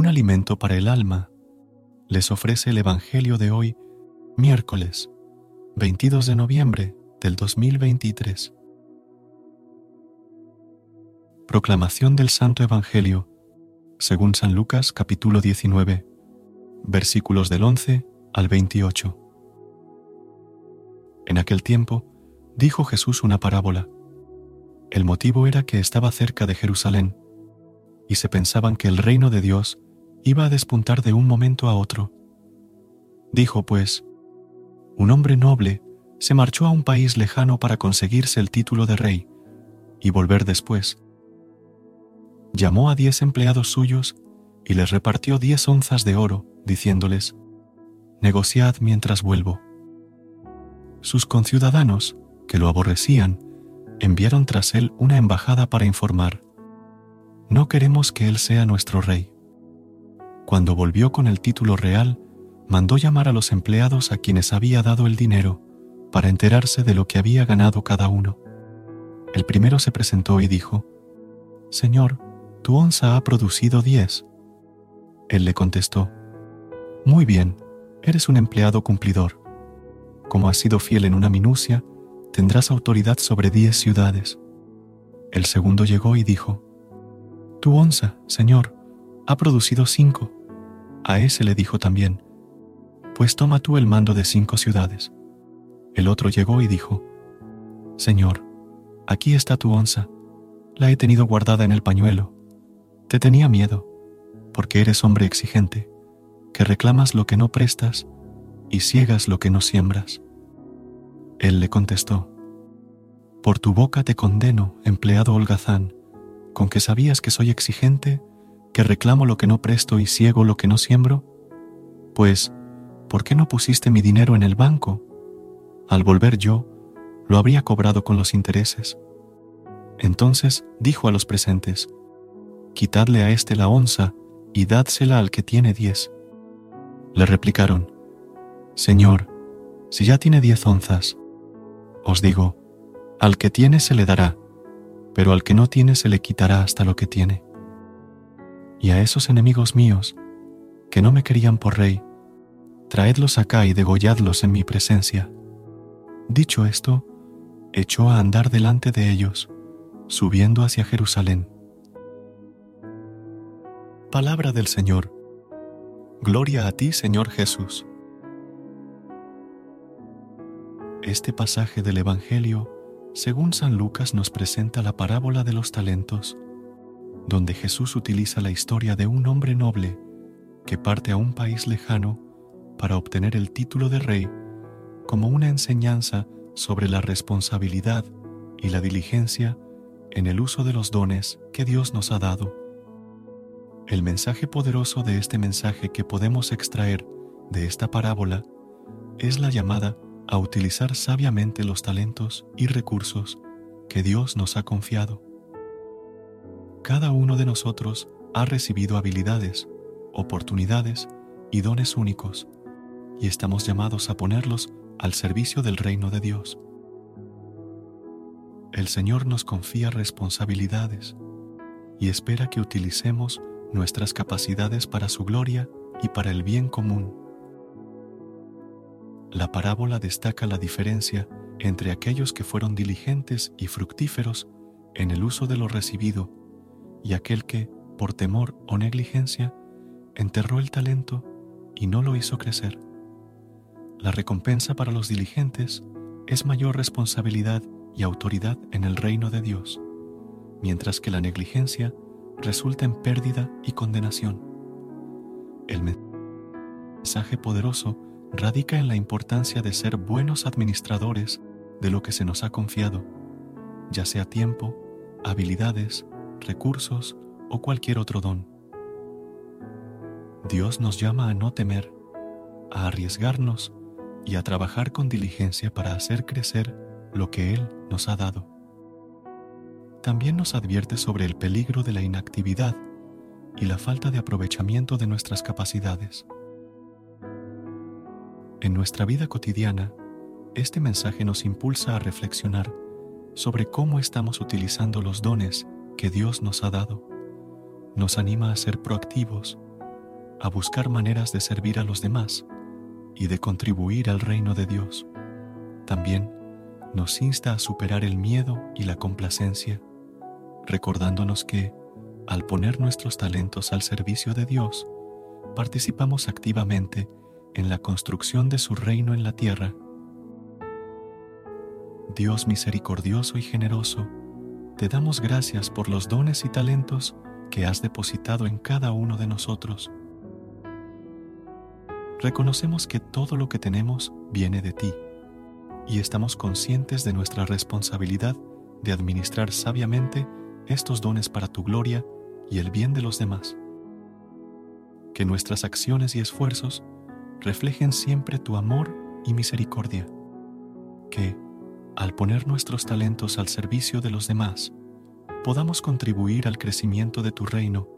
Un alimento para el alma les ofrece el Evangelio de hoy, miércoles 22 de noviembre del 2023. Proclamación del Santo Evangelio, según San Lucas capítulo 19, versículos del 11 al 28. En aquel tiempo dijo Jesús una parábola. El motivo era que estaba cerca de Jerusalén y se pensaban que el reino de Dios iba a despuntar de un momento a otro. Dijo pues, un hombre noble se marchó a un país lejano para conseguirse el título de rey y volver después. Llamó a diez empleados suyos y les repartió diez onzas de oro, diciéndoles, negociad mientras vuelvo. Sus conciudadanos, que lo aborrecían, enviaron tras él una embajada para informar, no queremos que Él sea nuestro rey. Cuando volvió con el título real, mandó llamar a los empleados a quienes había dado el dinero para enterarse de lo que había ganado cada uno. El primero se presentó y dijo, Señor, tu onza ha producido diez. Él le contestó, Muy bien, eres un empleado cumplidor. Como has sido fiel en una minucia, tendrás autoridad sobre diez ciudades. El segundo llegó y dijo, tu onza, Señor, ha producido cinco. A ese le dijo también, Pues toma tú el mando de cinco ciudades. El otro llegó y dijo, Señor, aquí está tu onza, la he tenido guardada en el pañuelo. Te tenía miedo, porque eres hombre exigente, que reclamas lo que no prestas y ciegas lo que no siembras. Él le contestó, Por tu boca te condeno, empleado holgazán, con que sabías que soy exigente, que reclamo lo que no presto y ciego lo que no siembro? Pues, ¿por qué no pusiste mi dinero en el banco? Al volver yo, lo habría cobrado con los intereses. Entonces dijo a los presentes, Quitadle a éste la onza y dádsela al que tiene diez. Le replicaron, Señor, si ya tiene diez onzas, os digo, al que tiene se le dará pero al que no tiene se le quitará hasta lo que tiene. Y a esos enemigos míos, que no me querían por rey, traedlos acá y degolladlos en mi presencia. Dicho esto, echó a andar delante de ellos, subiendo hacia Jerusalén. Palabra del Señor. Gloria a ti, Señor Jesús. Este pasaje del Evangelio según San Lucas nos presenta la parábola de los talentos, donde Jesús utiliza la historia de un hombre noble que parte a un país lejano para obtener el título de rey como una enseñanza sobre la responsabilidad y la diligencia en el uso de los dones que Dios nos ha dado. El mensaje poderoso de este mensaje que podemos extraer de esta parábola es la llamada a utilizar sabiamente los talentos y recursos que Dios nos ha confiado. Cada uno de nosotros ha recibido habilidades, oportunidades y dones únicos, y estamos llamados a ponerlos al servicio del reino de Dios. El Señor nos confía responsabilidades y espera que utilicemos nuestras capacidades para su gloria y para el bien común. La parábola destaca la diferencia entre aquellos que fueron diligentes y fructíferos en el uso de lo recibido y aquel que, por temor o negligencia, enterró el talento y no lo hizo crecer. La recompensa para los diligentes es mayor responsabilidad y autoridad en el reino de Dios, mientras que la negligencia resulta en pérdida y condenación. El mensaje poderoso radica en la importancia de ser buenos administradores de lo que se nos ha confiado, ya sea tiempo, habilidades, recursos o cualquier otro don. Dios nos llama a no temer, a arriesgarnos y a trabajar con diligencia para hacer crecer lo que Él nos ha dado. También nos advierte sobre el peligro de la inactividad y la falta de aprovechamiento de nuestras capacidades. En nuestra vida cotidiana, este mensaje nos impulsa a reflexionar sobre cómo estamos utilizando los dones que Dios nos ha dado. Nos anima a ser proactivos, a buscar maneras de servir a los demás y de contribuir al reino de Dios. También nos insta a superar el miedo y la complacencia, recordándonos que, al poner nuestros talentos al servicio de Dios, participamos activamente en la construcción de su reino en la tierra. Dios misericordioso y generoso, te damos gracias por los dones y talentos que has depositado en cada uno de nosotros. Reconocemos que todo lo que tenemos viene de ti y estamos conscientes de nuestra responsabilidad de administrar sabiamente estos dones para tu gloria y el bien de los demás. Que nuestras acciones y esfuerzos reflejen siempre tu amor y misericordia. Que, al poner nuestros talentos al servicio de los demás, podamos contribuir al crecimiento de tu reino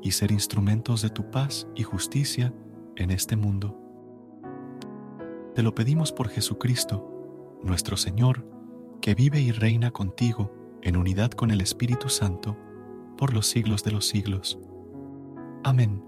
y ser instrumentos de tu paz y justicia en este mundo. Te lo pedimos por Jesucristo, nuestro Señor, que vive y reina contigo en unidad con el Espíritu Santo, por los siglos de los siglos. Amén.